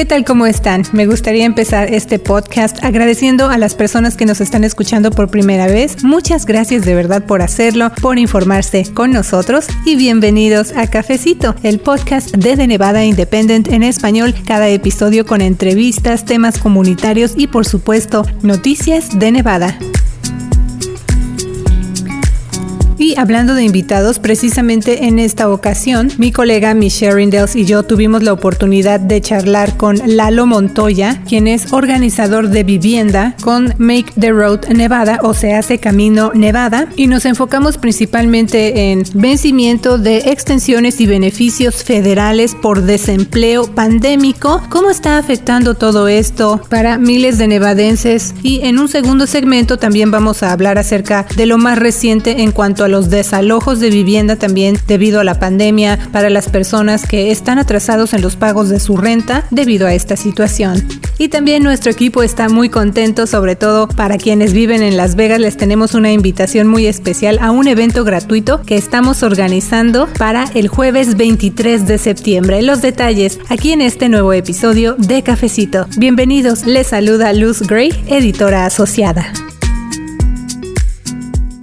¿Qué tal? ¿Cómo están? Me gustaría empezar este podcast agradeciendo a las personas que nos están escuchando por primera vez. Muchas gracias de verdad por hacerlo, por informarse con nosotros y bienvenidos a Cafecito, el podcast de The Nevada Independent en español, cada episodio con entrevistas, temas comunitarios y por supuesto noticias de Nevada. Y hablando de invitados, precisamente en esta ocasión, mi colega Michelle Rindels y yo tuvimos la oportunidad de charlar con Lalo Montoya, quien es organizador de vivienda con Make the Road Nevada o se hace Camino Nevada, y nos enfocamos principalmente en vencimiento de extensiones y beneficios federales por desempleo pandémico, cómo está afectando todo esto para miles de nevadenses y en un segundo segmento también vamos a hablar acerca de lo más reciente en cuanto a los desalojos de vivienda también debido a la pandemia para las personas que están atrasados en los pagos de su renta debido a esta situación. Y también nuestro equipo está muy contento, sobre todo para quienes viven en Las Vegas, les tenemos una invitación muy especial a un evento gratuito que estamos organizando para el jueves 23 de septiembre. Los detalles aquí en este nuevo episodio de Cafecito. Bienvenidos, les saluda Luz Gray, editora asociada.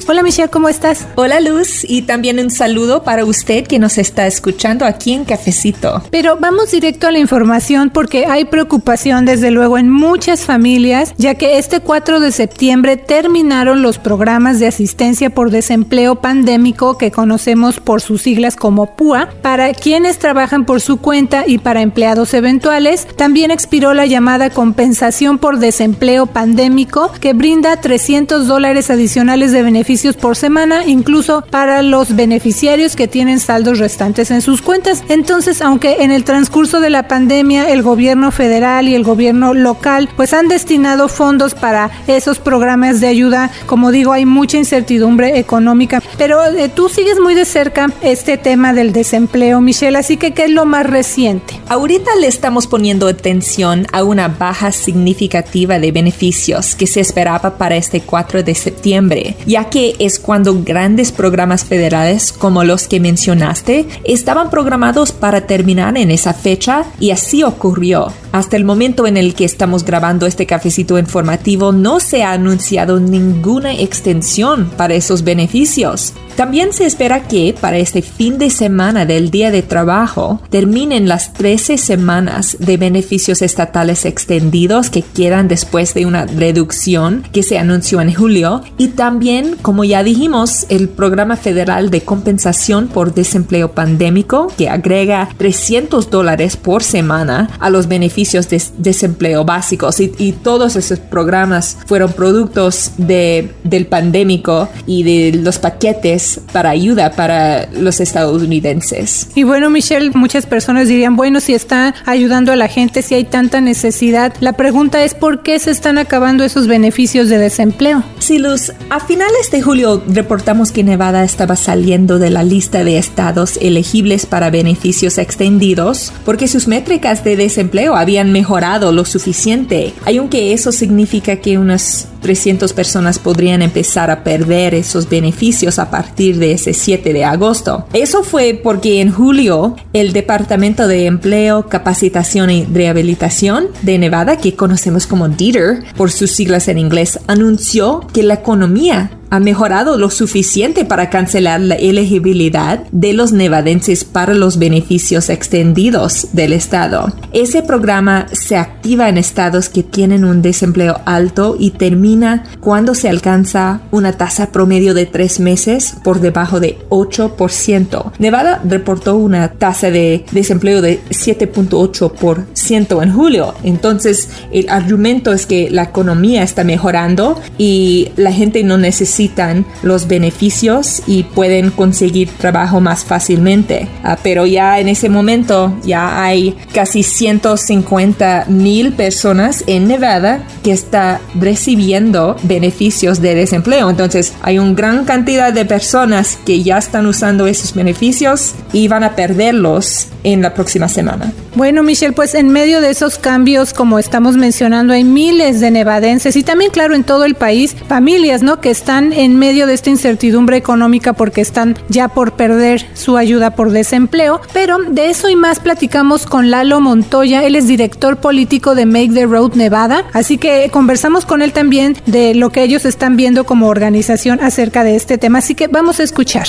Hola Michelle, ¿cómo estás? Hola Luz y también un saludo para usted que nos está escuchando aquí en Cafecito. Pero vamos directo a la información porque hay preocupación desde luego en muchas familias ya que este 4 de septiembre terminaron los programas de asistencia por desempleo pandémico que conocemos por sus siglas como PUA para quienes trabajan por su cuenta y para empleados eventuales. También expiró la llamada compensación por desempleo pandémico que brinda 300 dólares adicionales de beneficio por semana, incluso para los beneficiarios que tienen saldos restantes en sus cuentas. Entonces, aunque en el transcurso de la pandemia el gobierno federal y el gobierno local pues han destinado fondos para esos programas de ayuda, como digo, hay mucha incertidumbre económica, pero eh, tú sigues muy de cerca este tema del desempleo, Michelle, así que ¿qué es lo más reciente? Ahorita le estamos poniendo atención a una baja significativa de beneficios que se esperaba para este 4 de septiembre, ya que es cuando grandes programas federales como los que mencionaste estaban programados para terminar en esa fecha y así ocurrió. Hasta el momento en el que estamos grabando este cafecito informativo no se ha anunciado ninguna extensión para esos beneficios. También se espera que para este fin de semana del Día de Trabajo terminen las 13 semanas de beneficios estatales extendidos que quedan después de una reducción que se anunció en julio. Y también, como ya dijimos, el programa federal de compensación por desempleo pandémico que agrega 300 dólares por semana a los beneficios de desempleo básicos. Y, y todos esos programas fueron productos de, del pandémico y de los paquetes para ayuda para los estadounidenses. Y bueno, Michelle, muchas personas dirían, bueno, si está ayudando a la gente, si hay tanta necesidad, la pregunta es por qué se están acabando esos beneficios de desempleo. Sí, Luz, a finales de julio reportamos que Nevada estaba saliendo de la lista de estados elegibles para beneficios extendidos porque sus métricas de desempleo habían mejorado lo suficiente, aunque eso significa que unas 300 personas podrían empezar a perder esos beneficios a partir de ese 7 de agosto. Eso fue porque en julio el Departamento de Empleo, Capacitación y Rehabilitación de Nevada, que conocemos como DITER por sus siglas en inglés, anunció que la economía ha mejorado lo suficiente para cancelar la elegibilidad de los nevadenses para los beneficios extendidos del Estado. Ese programa se activa en estados que tienen un desempleo alto y termina cuando se alcanza una tasa promedio de tres meses por debajo de 8%. Nevada reportó una tasa de desempleo de 7.8% en julio. Entonces, el argumento es que la economía está mejorando y la gente no necesita necesitan los beneficios y pueden conseguir trabajo más fácilmente. Ah, pero ya en ese momento ya hay casi 150 mil personas en Nevada que está recibiendo beneficios de desempleo. Entonces hay una gran cantidad de personas que ya están usando esos beneficios y van a perderlos en la próxima semana. Bueno, Michelle, pues en medio de esos cambios, como estamos mencionando, hay miles de nevadenses y también, claro, en todo el país, familias, ¿no? Que están en medio de esta incertidumbre económica porque están ya por perder su ayuda por desempleo. Pero de eso y más platicamos con Lalo Montoya. Él es director político de Make the Road Nevada. Así que conversamos con él también de lo que ellos están viendo como organización acerca de este tema. Así que vamos a escuchar.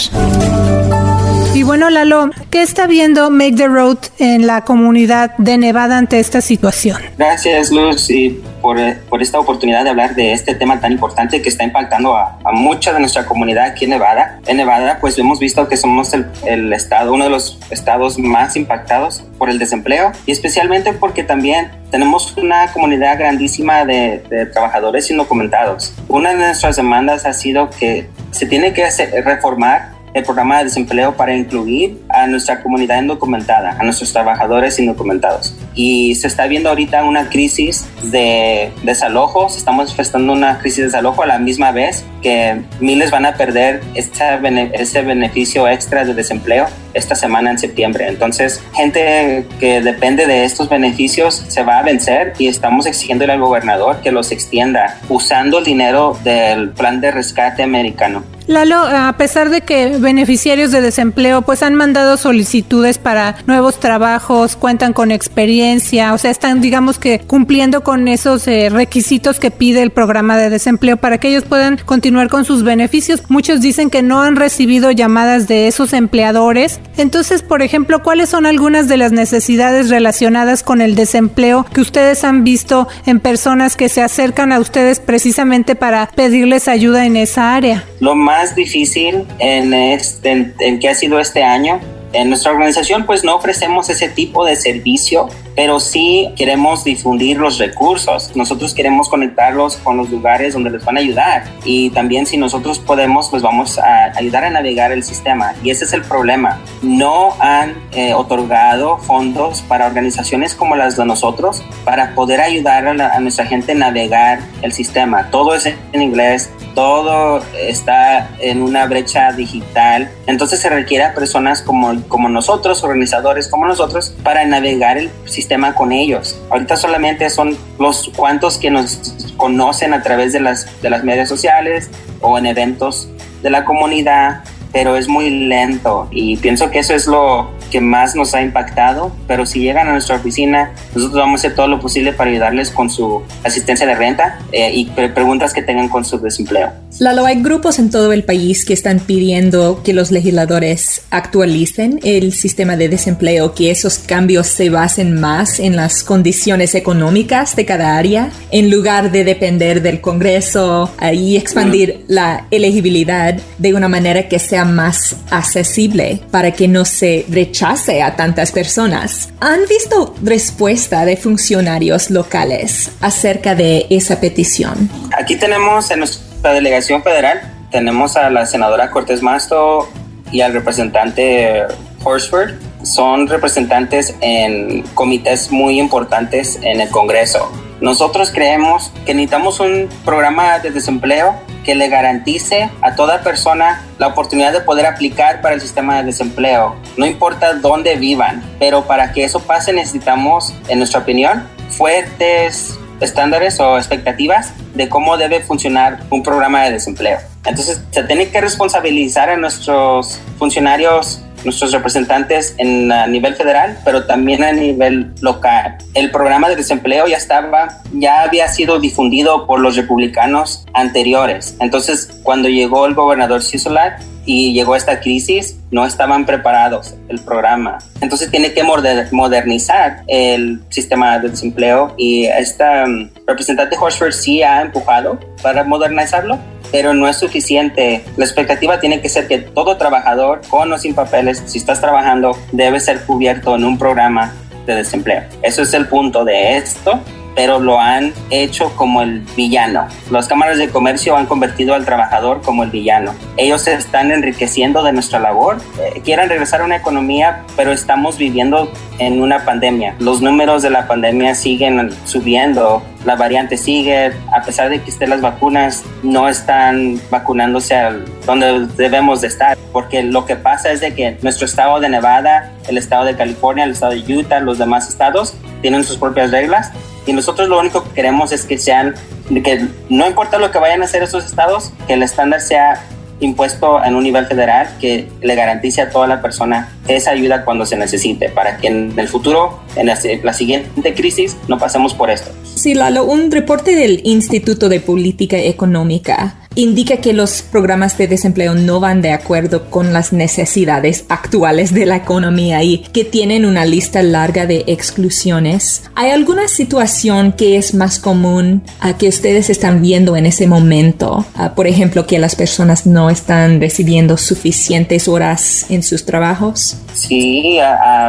Y bueno, Lalo, ¿qué está viendo Make the Road en la comunidad de Nevada ante esta situación? Gracias, Luz, y por, por esta oportunidad de hablar de este tema tan importante que está impactando a, a, mucha de nuestra comunidad aquí en Nevada. En Nevada, pues hemos visto que somos el, el estado, uno de los estados más impactados por el desempleo y especialmente porque también tenemos una comunidad grandísima de, de, trabajadores indocumentados. Una de nuestras demandas ha sido que se tiene que hacer, reformar el programa de desempleo para incluir a nuestra comunidad indocumentada, a nuestros trabajadores indocumentados. Y se está viendo ahorita una crisis de desalojos, estamos manifestando una crisis de desalojo a la misma vez que miles van a perder ese beneficio extra de desempleo esta semana en septiembre. Entonces, gente que depende de estos beneficios se va a vencer y estamos exigiéndole al gobernador que los extienda usando el dinero del plan de rescate americano. Lalo, a pesar de que beneficiarios de desempleo pues han mandado solicitudes para nuevos trabajos, cuentan con experiencia, o sea, están digamos que cumpliendo con esos eh, requisitos que pide el programa de desempleo para que ellos puedan continuar con sus beneficios. Muchos dicen que no han recibido llamadas de esos empleadores. Entonces, por ejemplo, ¿cuáles son algunas de las necesidades relacionadas con el desempleo que ustedes han visto en personas que se acercan a ustedes precisamente para pedirles ayuda en esa área? Lo más difícil en, este, en que ha sido este año en nuestra organización pues no ofrecemos ese tipo de servicio, pero sí queremos difundir los recursos. Nosotros queremos conectarlos con los lugares donde les van a ayudar y también si nosotros podemos pues vamos a ayudar a navegar el sistema y ese es el problema. No han eh, otorgado fondos para organizaciones como las de nosotros para poder ayudar a, la, a nuestra gente a navegar el sistema. Todo es en inglés, todo está en una brecha digital, entonces se requiere a personas como como nosotros, organizadores como nosotros, para navegar el sistema con ellos. Ahorita solamente son los cuantos que nos conocen a través de las, de las medias sociales o en eventos de la comunidad, pero es muy lento y pienso que eso es lo que más nos ha impactado, pero si llegan a nuestra oficina, nosotros vamos a hacer todo lo posible para ayudarles con su asistencia de renta eh, y pre preguntas que tengan con su desempleo. Lalo, hay grupos en todo el país que están pidiendo que los legisladores actualicen el sistema de desempleo, que esos cambios se basen más en las condiciones económicas de cada área, en lugar de depender del Congreso uh, y expandir la elegibilidad de una manera que sea más accesible para que no se rechace a tantas personas. ¿Han visto respuesta de funcionarios locales acerca de esa petición? Aquí tenemos en nuestra delegación federal, tenemos a la senadora Cortés Masto y al representante Horsford. Son representantes en comités muy importantes en el Congreso. Nosotros creemos que necesitamos un programa de desempleo que le garantice a toda persona la oportunidad de poder aplicar para el sistema de desempleo, no importa dónde vivan, pero para que eso pase necesitamos, en nuestra opinión, fuertes estándares o expectativas de cómo debe funcionar un programa de desempleo. Entonces, se tiene que responsabilizar a nuestros funcionarios nuestros representantes en a nivel federal, pero también a nivel local. El programa de desempleo ya estaba, ya había sido difundido por los republicanos anteriores. Entonces, cuando llegó el gobernador Sisolak y llegó esta crisis, no estaban preparados el programa. Entonces tiene que modernizar el sistema de desempleo y esta um, representante Horsford sí ha empujado para modernizarlo, pero no es suficiente. La expectativa tiene que ser que todo trabajador, con o sin papeles, si estás trabajando, debe ser cubierto en un programa de desempleo. Eso es el punto de esto pero lo han hecho como el villano. Las cámaras de comercio han convertido al trabajador como el villano. Ellos se están enriqueciendo de nuestra labor, eh, quieren regresar a una economía, pero estamos viviendo en una pandemia. Los números de la pandemia siguen subiendo, la variante sigue, a pesar de que estén las vacunas, no están vacunándose al donde debemos de estar, porque lo que pasa es de que nuestro estado de Nevada, el estado de California, el estado de Utah, los demás estados tienen sus propias reglas y nosotros lo único que queremos es que sean, que no importa lo que vayan a hacer esos estados, que el estándar sea impuesto en un nivel federal que le garantice a toda la persona esa ayuda cuando se necesite, para que en el futuro, en la, la siguiente crisis, no pasemos por esto. Sí, Lalo, un reporte del Instituto de Política Económica indica que los programas de desempleo no van de acuerdo con las necesidades actuales de la economía y que tienen una lista larga de exclusiones. ¿Hay alguna situación que es más común a que ustedes están viendo en ese momento? Ah, por ejemplo, que las personas no están recibiendo suficientes horas en sus trabajos. Sí,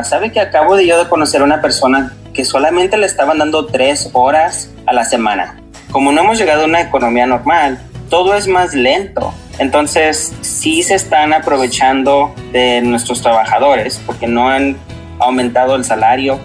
sabe que acabo de yo de conocer a una persona que solamente le estaban dando tres horas a la semana. Como no hemos llegado a una economía normal, todo es más lento. Entonces, sí se están aprovechando de nuestros trabajadores porque no han aumentado el salario,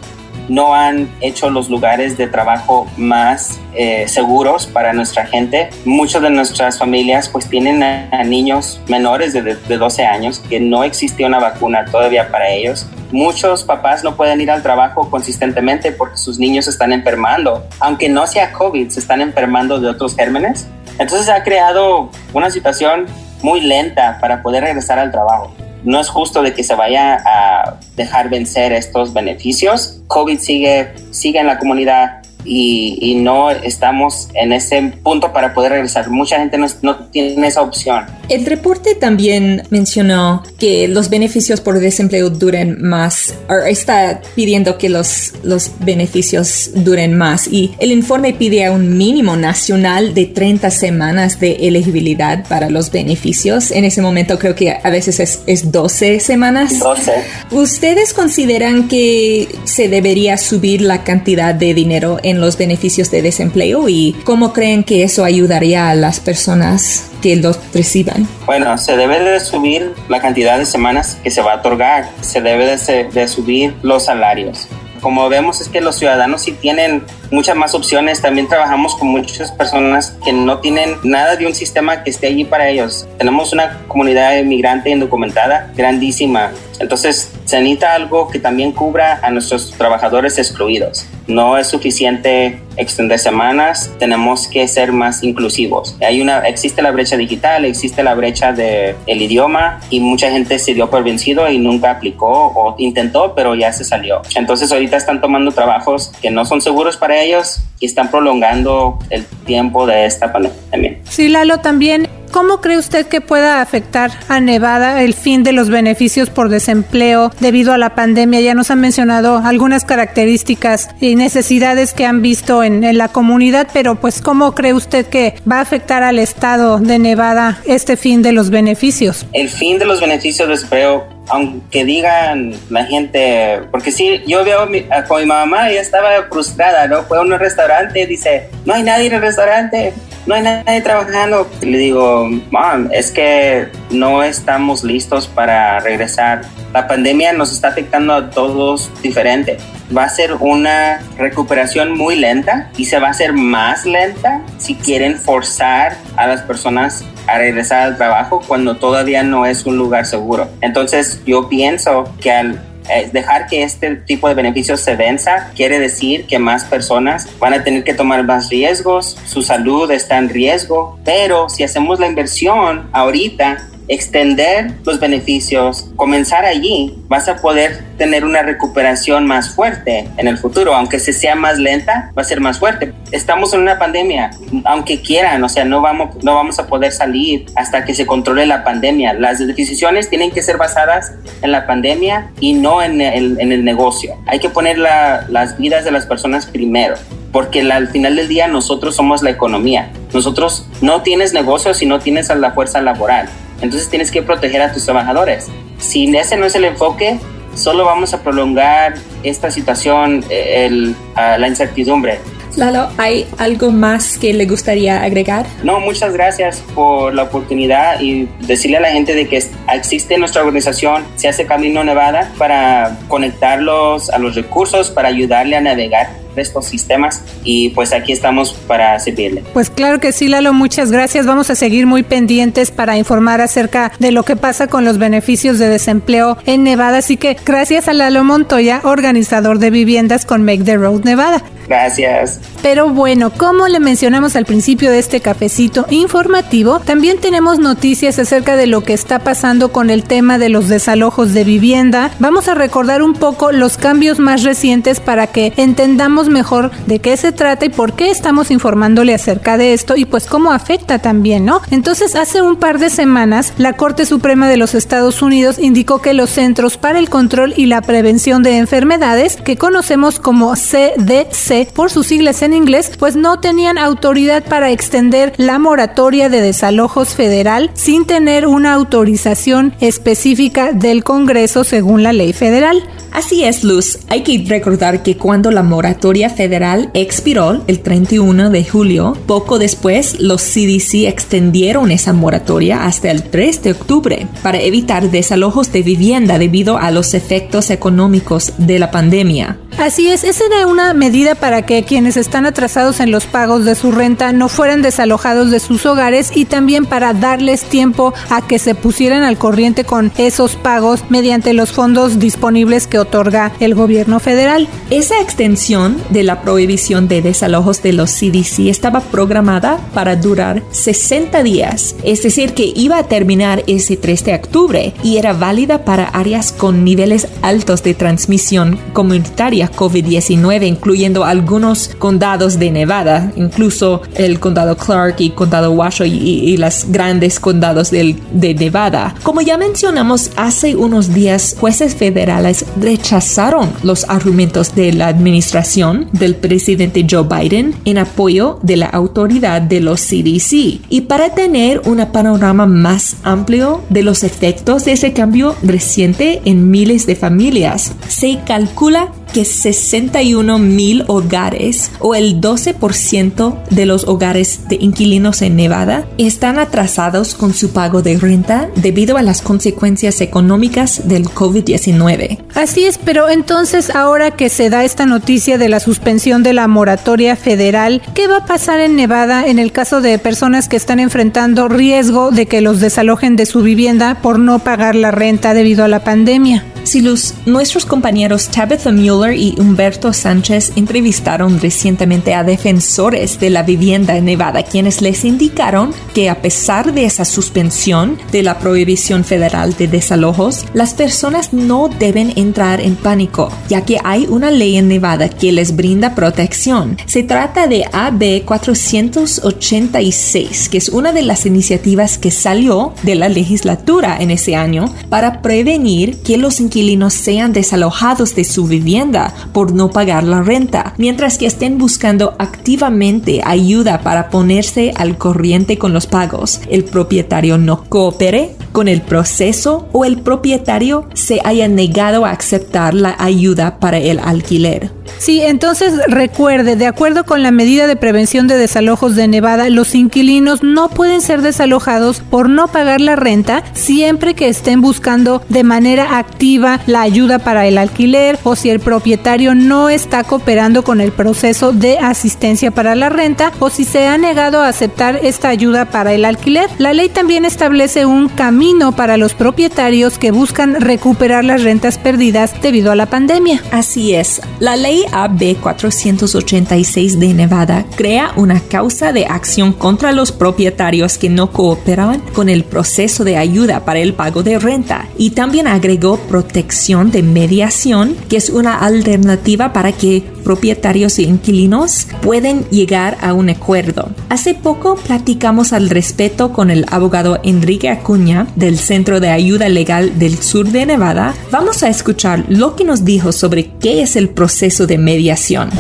no han hecho los lugares de trabajo más eh, seguros para nuestra gente. Muchas de nuestras familias pues tienen niños menores de, de 12 años que no existe una vacuna todavía para ellos. Muchos papás no pueden ir al trabajo consistentemente porque sus niños están enfermando. Aunque no sea COVID, se están enfermando de otros gérmenes. Entonces ha creado una situación muy lenta para poder regresar al trabajo no es justo de que se vaya a dejar vencer estos beneficios. COVID sigue, sigue en la comunidad, y, no estamos en ese punto para poder regresar. Mucha gente no, no, tiene esa opción. El reporte también mencionó que los beneficios por desempleo duren más, o está pidiendo que los, los beneficios duren más y el informe pide a un mínimo nacional de 30 semanas de elegibilidad para los beneficios. En ese momento creo que a veces es, es 12 semanas. 12. ¿Ustedes consideran que se debería subir la cantidad de dinero en los beneficios de desempleo y cómo creen que eso ayudaría a las personas que los reciban? Bueno, se debe de subir la cantidad de semanas que se va a otorgar, se debe de, de subir los salarios como vemos es que los ciudadanos sí tienen muchas más opciones. También trabajamos con muchas personas que no tienen nada de un sistema que esté allí para ellos. Tenemos una comunidad inmigrante indocumentada grandísima. Entonces se necesita algo que también cubra a nuestros trabajadores excluidos. No es suficiente extender semanas, tenemos que ser más inclusivos. Hay una, existe la brecha digital, existe la brecha del el idioma y mucha gente se dio por vencido y nunca aplicó o intentó, pero ya se salió. Entonces ahorita están tomando trabajos que no son seguros para ellos y están prolongando el tiempo de esta pandemia. Sí, Lalo, también ¿Cómo cree usted que pueda afectar a Nevada el fin de los beneficios por desempleo debido a la pandemia? Ya nos han mencionado algunas características y necesidades que han visto en, en la comunidad, pero pues ¿cómo cree usted que va a afectar al estado de Nevada este fin de los beneficios? El fin de los beneficios de desempleo aunque digan la gente, porque sí, yo veo mi, con mi mamá, ella estaba frustrada, ¿no? Fue a un restaurante, dice, no hay nadie en el restaurante, no hay nadie trabajando. Le digo, mom, es que no estamos listos para regresar. La pandemia nos está afectando a todos diferente. Va a ser una recuperación muy lenta y se va a hacer más lenta si quieren forzar a las personas a regresar al trabajo cuando todavía no es un lugar seguro. Entonces yo pienso que al eh, dejar que este tipo de beneficios se venza quiere decir que más personas van a tener que tomar más riesgos, su salud está en riesgo, pero si hacemos la inversión ahorita, extender los beneficios, comenzar allí, vas a poder tener una recuperación más fuerte en el futuro, aunque se sea más lenta, va a ser más fuerte. Estamos en una pandemia, aunque quieran, o sea, no vamos, no vamos a poder salir hasta que se controle la pandemia. Las decisiones tienen que ser basadas en la pandemia y no en el, en el negocio. Hay que poner la, las vidas de las personas primero porque al final del día nosotros somos la economía. Nosotros no tienes negocio si no tienes a la fuerza laboral. Entonces tienes que proteger a tus trabajadores. Si ese no es el enfoque, solo vamos a prolongar esta situación, eh, el, la incertidumbre. Lalo, ¿hay algo más que le gustaría agregar? No, muchas gracias por la oportunidad y decirle a la gente de que existe nuestra organización, se hace Camino Nevada, para conectarlos a los recursos, para ayudarle a navegar estos sistemas y pues aquí estamos para servirle. Pues claro que sí, Lalo, muchas gracias. Vamos a seguir muy pendientes para informar acerca de lo que pasa con los beneficios de desempleo en Nevada. Así que gracias a Lalo Montoya, organizador de viviendas con Make the Road Nevada. Gracias. Pero bueno, como le mencionamos al principio de este cafecito informativo, también tenemos noticias acerca de lo que está pasando con el tema de los desalojos de vivienda. Vamos a recordar un poco los cambios más recientes para que entendamos mejor de qué se trata y por qué estamos informándole acerca de esto y pues cómo afecta también, ¿no? Entonces, hace un par de semanas, la Corte Suprema de los Estados Unidos indicó que los Centros para el Control y la Prevención de Enfermedades, que conocemos como CDC por sus siglas en inglés, pues no tenían autoridad para extender la moratoria de desalojos federal sin tener una autorización específica del Congreso según la ley federal. Así es, Luz. Hay que recordar que cuando la moratoria federal expiró el 31 de julio, poco después los CDC extendieron esa moratoria hasta el 3 de octubre para evitar desalojos de vivienda debido a los efectos económicos de la pandemia. Así es, esa era una medida para que quienes están atrasados en los pagos de su renta no fueran desalojados de sus hogares y también para darles tiempo a que se pusieran al corriente con esos pagos mediante los fondos disponibles que otorga el gobierno federal. Esa extensión de la prohibición de desalojos de los CDC estaba programada para durar 60 días, es decir, que iba a terminar ese 3 de octubre y era válida para áreas con niveles altos de transmisión comunitaria COVID-19, incluyendo algunos condados de Nevada, incluso el condado Clark y condado Washoe y, los grandes condados de Nevada. Como ya mencionamos hace unos días, jueces federales rechazaron los argumentos de la administración del presidente Joe Biden en apoyo de la autoridad de los CDC. Y para tener un panorama más amplio de los efectos de ese cambio reciente en miles de familias, se calcula que 61 mil hogares o el 12% de los hogares de inquilinos en Nevada están atrasados con su pago de renta debido a las consecuencias económicas del COVID-19. Así es, pero entonces ahora que se da esta noticia de la suspensión de la moratoria federal, ¿qué va a pasar en Nevada en el caso de personas que están enfrentando riesgo de que los desalojen de su vivienda por no pagar la renta debido a la pandemia? Silus, nuestros compañeros Tabitha Mueller y Humberto Sánchez entrevistaron recientemente a defensores de la vivienda en Nevada, quienes les indicaron que a pesar de esa suspensión de la prohibición federal de desalojos, las personas no deben entrar en pánico, ya que hay una ley en Nevada que les brinda protección. Se trata de AB 486, que es una de las iniciativas que salió de la legislatura en ese año para prevenir que los inquilinos sean desalojados de su vivienda por no pagar la renta, mientras que estén buscando activamente ayuda para ponerse al corriente con los pagos. El propietario no coopere con el proceso o el propietario se haya negado a aceptar la ayuda para el alquiler. Sí, entonces recuerde, de acuerdo con la medida de prevención de desalojos de Nevada, los inquilinos no pueden ser desalojados por no pagar la renta siempre que estén buscando de manera activa la ayuda para el alquiler o si el propietario no está cooperando con el proceso de asistencia para la renta o si se ha negado a aceptar esta ayuda para el alquiler. La ley también establece un camino para los propietarios que buscan recuperar las rentas perdidas debido a la pandemia. Así es, la ley AB 486 de Nevada crea una causa de acción contra los propietarios que no cooperan con el proceso de ayuda para el pago de renta y también agregó protección de mediación, que es una alternativa para que propietarios e inquilinos pueden llegar a un acuerdo. Hace poco platicamos al respecto con el abogado Enrique Acuña del Centro de Ayuda Legal del Sur de Nevada. Vamos a escuchar lo que nos dijo sobre qué es el proceso de mediación.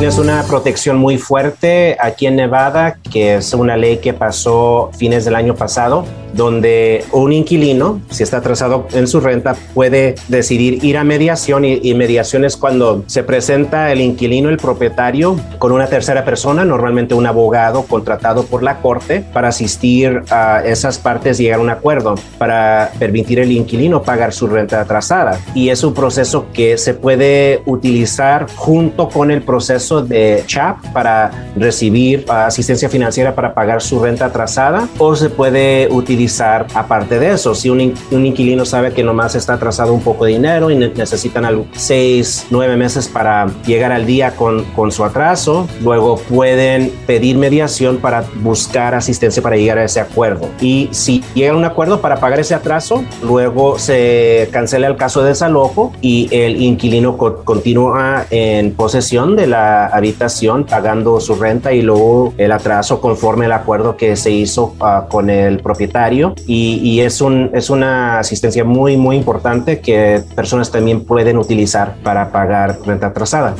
Es una protección muy fuerte aquí en Nevada, que es una ley que pasó fines del año pasado donde un inquilino, si está atrasado en su renta, puede decidir ir a mediación y, mediación es cuando se presenta el inquilino, el propietario, con una tercera persona, normalmente un abogado contratado por la corte para asistir a esas partes y llegar a un acuerdo para permitir al inquilino pagar su renta atrasada. Y es un proceso que se puede utilizar junto con el proceso de CHAP para recibir asistencia financiera para pagar su renta atrasada o se puede utilizar aparte de eso. Si un, un inquilino sabe que nomás está atrasado un poco de dinero y necesitan seis, nueve meses para llegar al día con, con su atraso, luego pueden pedir mediación para buscar asistencia para llegar a ese acuerdo. Y si llega a un acuerdo para pagar ese atraso, luego se cancela el caso de desalojo y el inquilino continúa en posesión de la habitación pagando su renta y luego el atraso conforme el acuerdo que se hizo uh, con el propietario y, y, es, un, es una asistencia muy muy importante que personas también pueden utilizar para pagar renta atrasada.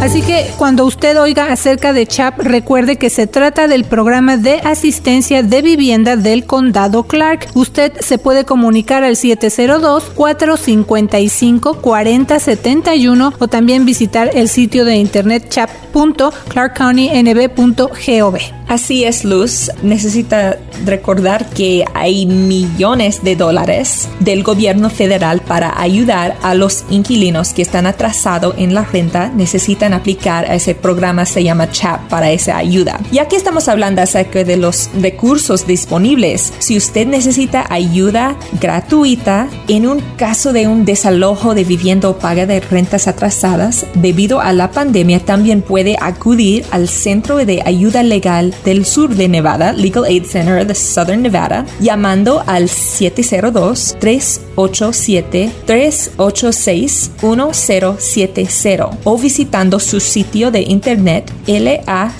Así que cuando usted oiga acerca de CHAP, recuerde que se trata del programa de asistencia de vivienda del condado Clark. Usted se puede comunicar al 702-455-4071 o también visitar el sitio de internet chap.clarkcountynb.gov. Así es, Luz. Necesita recordar que hay millones de dólares del gobierno federal para ayudar a los inquilinos que están atrasados en la renta. Necesitan aplicar a ese programa, se llama CHAP, para esa ayuda. Ya que estamos hablando acerca de los recursos disponibles, si usted necesita ayuda gratuita en un caso de un desalojo de vivienda o paga de rentas atrasadas debido a la pandemia, también puede acudir al Centro de Ayuda Legal del sur de Nevada, Legal Aid Center de Southern Nevada, llamando al 702-387-386-1070 o visitando su sitio de internet lacsn.org.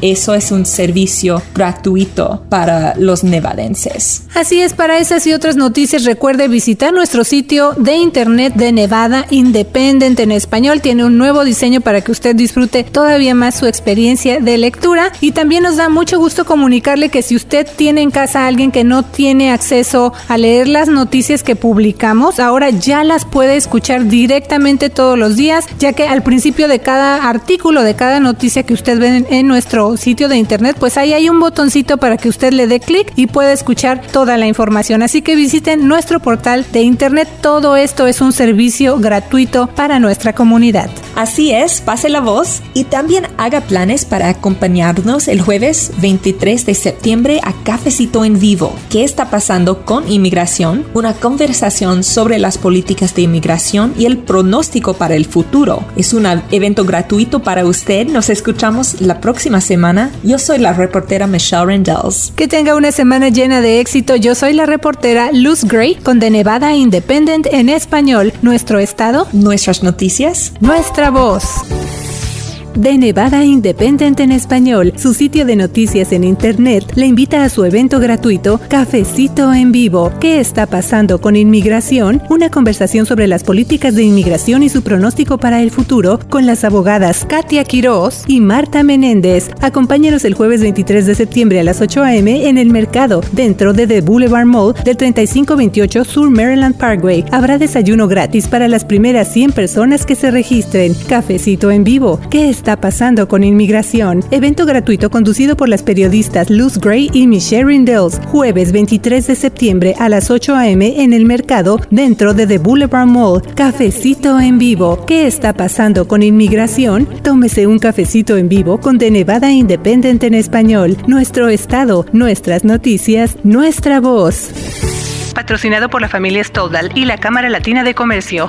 Eso es un servicio gratuito para los nevadenses. Así es, para esas y otras noticias recuerde visitar nuestro sitio de internet de Nevada Independent en español. Tiene un nuevo diseño para que usted disfrute todavía más su experiencia de lectura y también nos da mucho gusto comunicarle que si usted tiene en casa a alguien que no tiene acceso a leer las noticias que publicamos, ahora ya las puede escuchar directamente todos los días, ya que al principio de cada artículo, de cada noticia que usted ve en, nuestro sitio de internet, pues ahí hay un botoncito para que usted le dé clic y pueda escuchar toda la información. Así que visiten nuestro portal de internet. Todo esto es un servicio gratuito para nuestra comunidad. Así es, pase la voz y también haga planes para acompañarnos el jueves 23 de septiembre a Cafecito en Vivo. ¿Qué está pasando con inmigración? Una conversación sobre las políticas de inmigración y el pronóstico para el futuro. Es un evento gratuito para usted. Nos escuchamos la próxima semana. Yo soy la reportera Michelle Rendells. Que tenga una semana llena de éxito. Yo soy la reportera Luz Gray con The Nevada Independent en español. Nuestro estado, nuestras noticias, nuestra voz de Nevada Independent en español, su sitio de noticias en Internet, le invita a su evento gratuito Cafecito en Vivo. ¿Qué está pasando con inmigración? Una conversación sobre las políticas de inmigración y su pronóstico para el futuro con las abogadas Katia Quiroz y Marta Menéndez. Acompáñenos el jueves 23 de septiembre a las 8 a.m. en el mercado, dentro de The Boulevard Mall del 3528 Sur Maryland Parkway. Habrá desayuno gratis para las primeras 100 personas que se registren. Cafecito en Vivo. ¿Qué está está pasando con inmigración. Evento gratuito conducido por las periodistas Luz Gray y Michelle Rindels. Jueves 23 de septiembre a las 8 a.m. en el mercado dentro de The Boulevard Mall. Cafecito en vivo. ¿Qué está pasando con inmigración? Tómese un cafecito en vivo con The Nevada Independent en español. Nuestro estado, nuestras noticias, nuestra voz. Patrocinado por la familia Stoldal y la Cámara Latina de Comercio.